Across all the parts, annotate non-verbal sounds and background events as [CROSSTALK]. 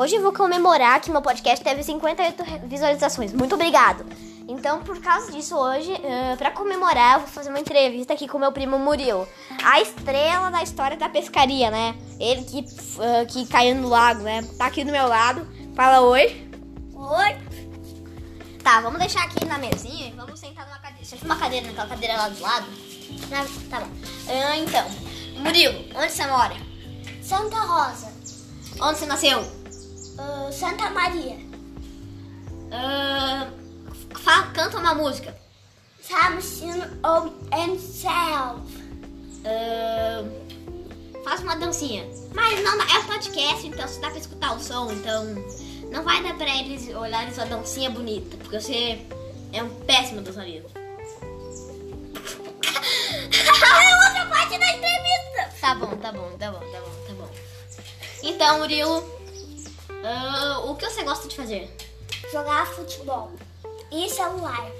Hoje eu vou comemorar que meu podcast teve 58 visualizações. Muito obrigado. Então, por causa disso, hoje, uh, para comemorar, eu vou fazer uma entrevista aqui com meu primo Murilo. A estrela da história da pescaria, né? Ele que, uh, que caiu no lago, né? Tá aqui do meu lado. Fala oi. Oi. Tá, vamos deixar aqui na mesinha e vamos sentar numa cadeira. Você uma cadeira naquela cadeira lá do lado? Na, tá bom. Uh, então, Murilo, onde você mora? Santa Rosa. Onde você nasceu? Uh, Santa Maria. Uh, fala, canta uma música. Samson of himself. Uh, faz uma dancinha. Mas não, é um podcast, então só dá pra escutar o som, então não vai dar pra eles olharem sua dancinha bonita, porque você é um péssimo dançarino. [LAUGHS] é outra parte da entrevista. Tá bom, tá bom, tá bom, tá bom, tá bom. Então, Murilo, uh, o que você gosta de fazer? Jogar futebol e celular.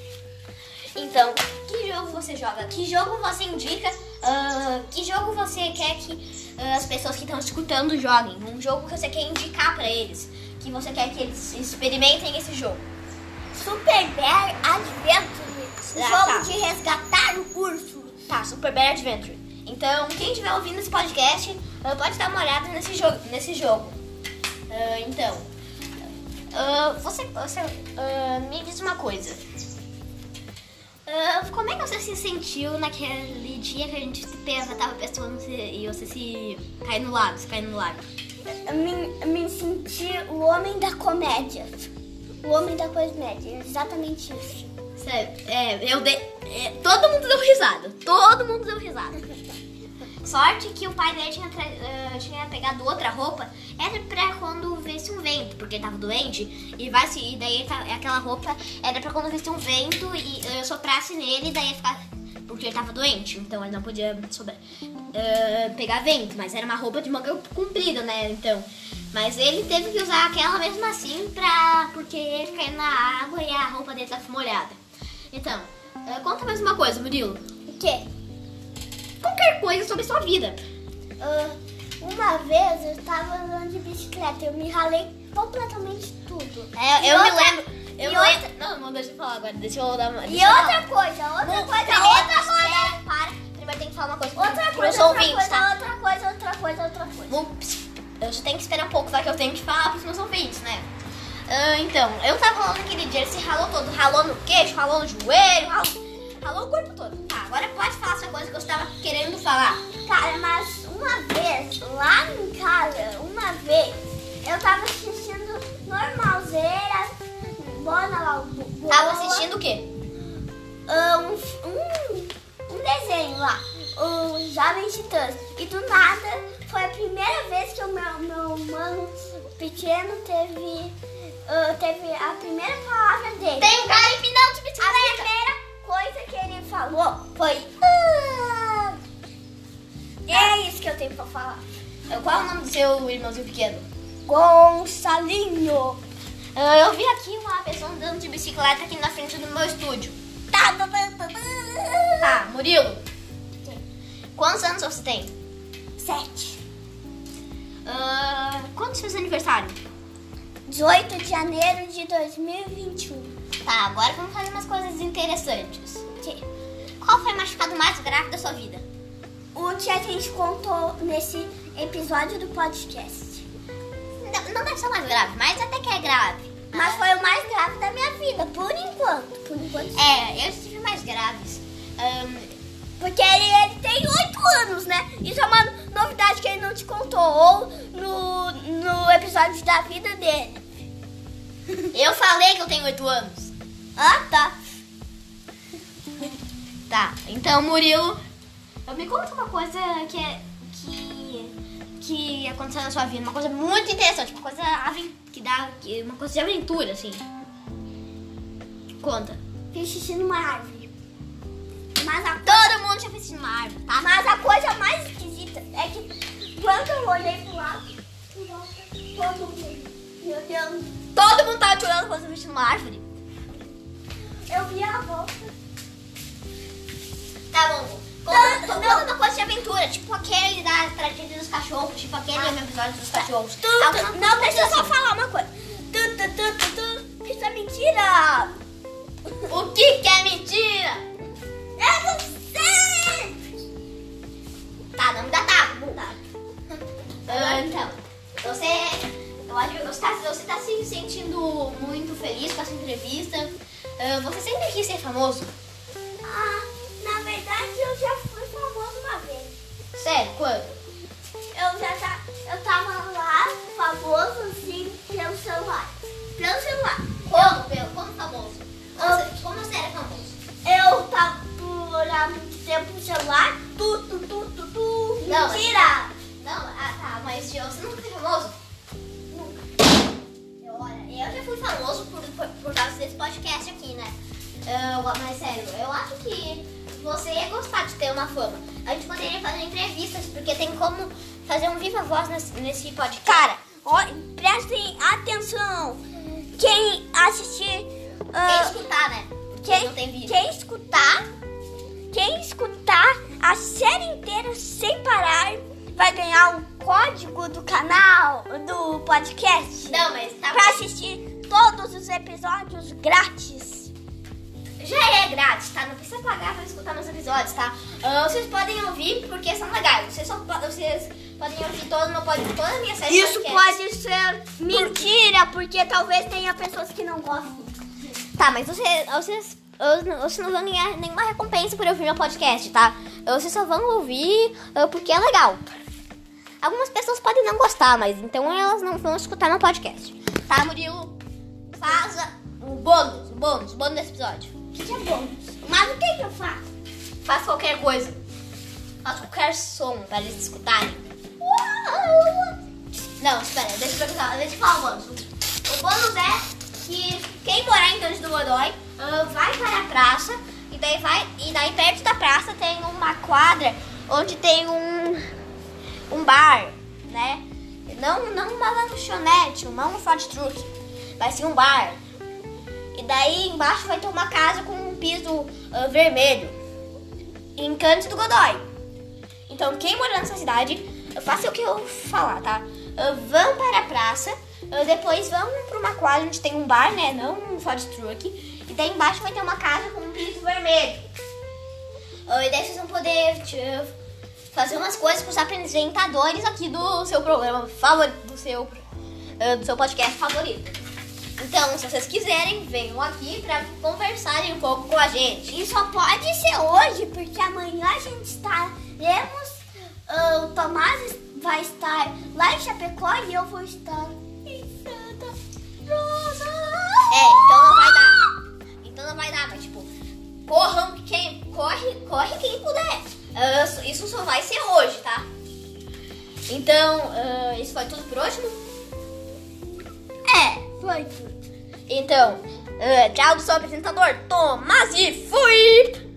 Então, que jogo você joga? Que jogo você indica? Uh, que jogo você quer que uh, as pessoas que estão escutando joguem? Um jogo que você quer indicar para eles? Que você quer que eles experimentem esse jogo? Super Bear Adventure. Ah, jogo tá. de resgatar o urso. Tá, Super Bear Adventure. Então, quem estiver ouvindo esse podcast, uh, pode dar uma olhada nesse jogo. Nesse jogo. Então, você, você me diz uma coisa. Uh, como é que você se sentiu naquele dia que a gente tava pescando e você se caiu no lago, se caiu no lago? Eu me, me senti o homem da comédia. O homem da comédia, exatamente isso. Sério, é, eu dei. É, todo mundo deu risada. Todo mundo deu risada. [LAUGHS] Sorte que o pai dele tinha, uh, tinha pegado outra roupa. Era pra quando visse um vento, porque ele tava doente. E, vai, e daí aquela roupa era pra quando visse um vento e uh, soprasse nele, daí ia ficar. Porque ele tava doente, então ele não podia sobrar, uh, pegar vento. Mas era uma roupa de manga comprida, né? Então. Mas ele teve que usar aquela mesmo assim pra. Porque ele caiu na água e a roupa dele tava molhada. Então, conta mais uma coisa, Murilo. O quê? Qualquer coisa sobre sua vida. Uh, uma vez eu estava andando de bicicleta, eu me ralei completamente tudo. É, eu outra, me lembro. Eu outra, lembro. Não, não, deixa eu falar agora. Deixa eu dar uma. E outra coisa, outra Não, coisa, primeiro, outra coisa. espera, para. Primeiro tem que falar uma coisa. Outra coisa, outra ouvintes, coisa, tá? outra coisa, outra coisa, outra coisa. Vamos- Eu já tenho que esperar um pouco, tá? Que eu tenho que falar pros meus ouvintes, né? Ah, então, eu tava falando naquele dia, ele se ralou todo. Ralou no queixo, ralou no joelho, ralou, ralou o corpo todo. Tá, agora coisa que eu estava querendo falar. Cara, mas uma vez, lá em casa, uma vez, eu tava assistindo normalzeira, bona lá, boa, Tava assistindo o quê? ah, um, um, um desenho lá, os Jovens Titãs. E do nada, foi a primeira vez que o meu, meu mano pequeno teve, ah, teve a primeira palavra dele. Tem um cara empinando de A bicicleta. primeira coisa que ele falou foi. Tenho pra falar. Qual é o nome do seu irmãozinho pequeno? Gonçalinho. Ah, eu vi aqui uma pessoa andando de bicicleta aqui na frente do meu estúdio. Tá, tá, tá, tá, tá. Tá, Murilo, quantos anos você tem? Sete. Ah, quando você fez aniversário? 18 de janeiro de 2021. Tá, agora vamos fazer umas coisas interessantes. Que- Qual foi o machucado mais grave da sua vida? O que a gente contou nesse episódio do podcast. Não, não deve ser o mais grave, mas até que é grave. Mas foi o mais grave da minha vida, por enquanto. Por enquanto. É, eu tive mais graves. Ahn, Porque ele, ele tem 8 anos, né? Isso é uma novidade que ele não te contou. Ou no, no episódio da vida dele. [LAUGHS] eu falei que eu tenho 8 anos. Ah, tá. Tá, então Murilo, me conta uma coisa que é que que aconteceu na sua vida, uma coisa muito interessante, uma coisa que dá uma coisa de aventura assim. Conta. Fiz xixi numa árvore. Mas a, Todo mundo já fez numa árvore, tá? mas a coisa mais esquisita é que quando eu olhei pro lado, todo mundo me olhando, Todo mundo tava te olhando quando você fez numa árvore. eu vi a volta. Tá bom. Conta uma coisa de aventura, tipo aquele da partir dos cachorros, tipo aquele episódio dos cachorros. Tu, não, deixa eu só assim. falar uma coisa. Tu, tu, tu. Isso é mentira! O que que é mentira? Eu não sei! Tá, não me dá tapa. Tá. Ah, então, você, eu acho que você tá, você tá se sentindo muito feliz com essa entrevista. Ah, você sempre quis ser famoso? Quando? Eu já tá, eu tava lá, famoso assim, pelo celular. Pelo celular. Como, pelo, como famoso? Como, você, como você era famoso? Eu tava por há muito tempo no celular. Tu, tu, tu, tu, tu. Não, Mentira! Não, ah tá, mas você nunca foi famoso? Eu, olha, eu já fui famoso por, por, por causa desse podcast aqui, né? Ah, mas sério, eu acho que você ia gostar de ter uma fama. A gente poderia fazer entrevistas, porque tem como fazer um viva voz nesse, nesse podcast. Cara, ó, prestem atenção. Quem assistir. Quem ah, escutar, né? Quem, não tem vídeo. quem escutar. Quem escutar a série inteira sem parar vai ganhar o código do canal, do podcast. Não, mas tá Pra assistir todos os episódios grátis. Já é grátis, tá? Não precisa pagar pra escutar meus episódios, tá? Ah, vocês podem ouvir porque são legais. Vocês, só, vocês podem ouvir todo meu podcast, toda a minha série Isso podcasts. pode ser mentira, porque talvez tenha pessoas que não gostem. Tá, mas você, vocês, vocês não vão ganhar nenhuma recompensa por ouvir meu podcast, tá? Vocês só vão ouvir ah, porque é legal. Algumas pessoas podem não gostar, mas então elas não vão escutar meu podcast. Tá, Murilo? Faz o bônus, o bônus, o bônus desse episódio. É bom? Mas o que, que eu faço? Faz qualquer coisa. Faz qualquer som para eles escutarem. Não, espera, deixa eu perguntar, deixa eu falar o bônus. O bônus é que quem morar em Cândido do Godoy ah, vai para a praça e daí vai e daí perto da praça tem uma quadra onde tem um um bar, né? Não não uma lanchonete, não um food truck, vai ser um bar. Daí embaixo vai ter uma casa com um piso ah, vermelho em Cândido do Godoy. Então, quem mora nessa cidade, faça o que eu falar, tá? Ah, vão para a praça, ah, depois vão para uma quadra onde tem um bar, né? Não um food truck. E daí embaixo vai ter uma casa com um piso vermelho. Ah, e daí vocês vão poder fazer umas coisas com os apresentadores aqui do seu programa favorito, do seu, do seu podcast favorito. Então, se vocês quiserem, venham aqui para conversarem um pouco com a gente. E só pode ser hoje, porque amanhã a gente estaremos. ah, o Tomás vai estar lá em Chapecó e eu vou estar em Santa Rosa. É, então não vai dar. Então não vai dar, mas tipo, corram quem. Corre, corre quem puder. Ah, isso- só vai ser hoje, tá? Então, ah, isso foi tudo por hoje? Então, ah, tchau do seu apresentador, Tomás e fui!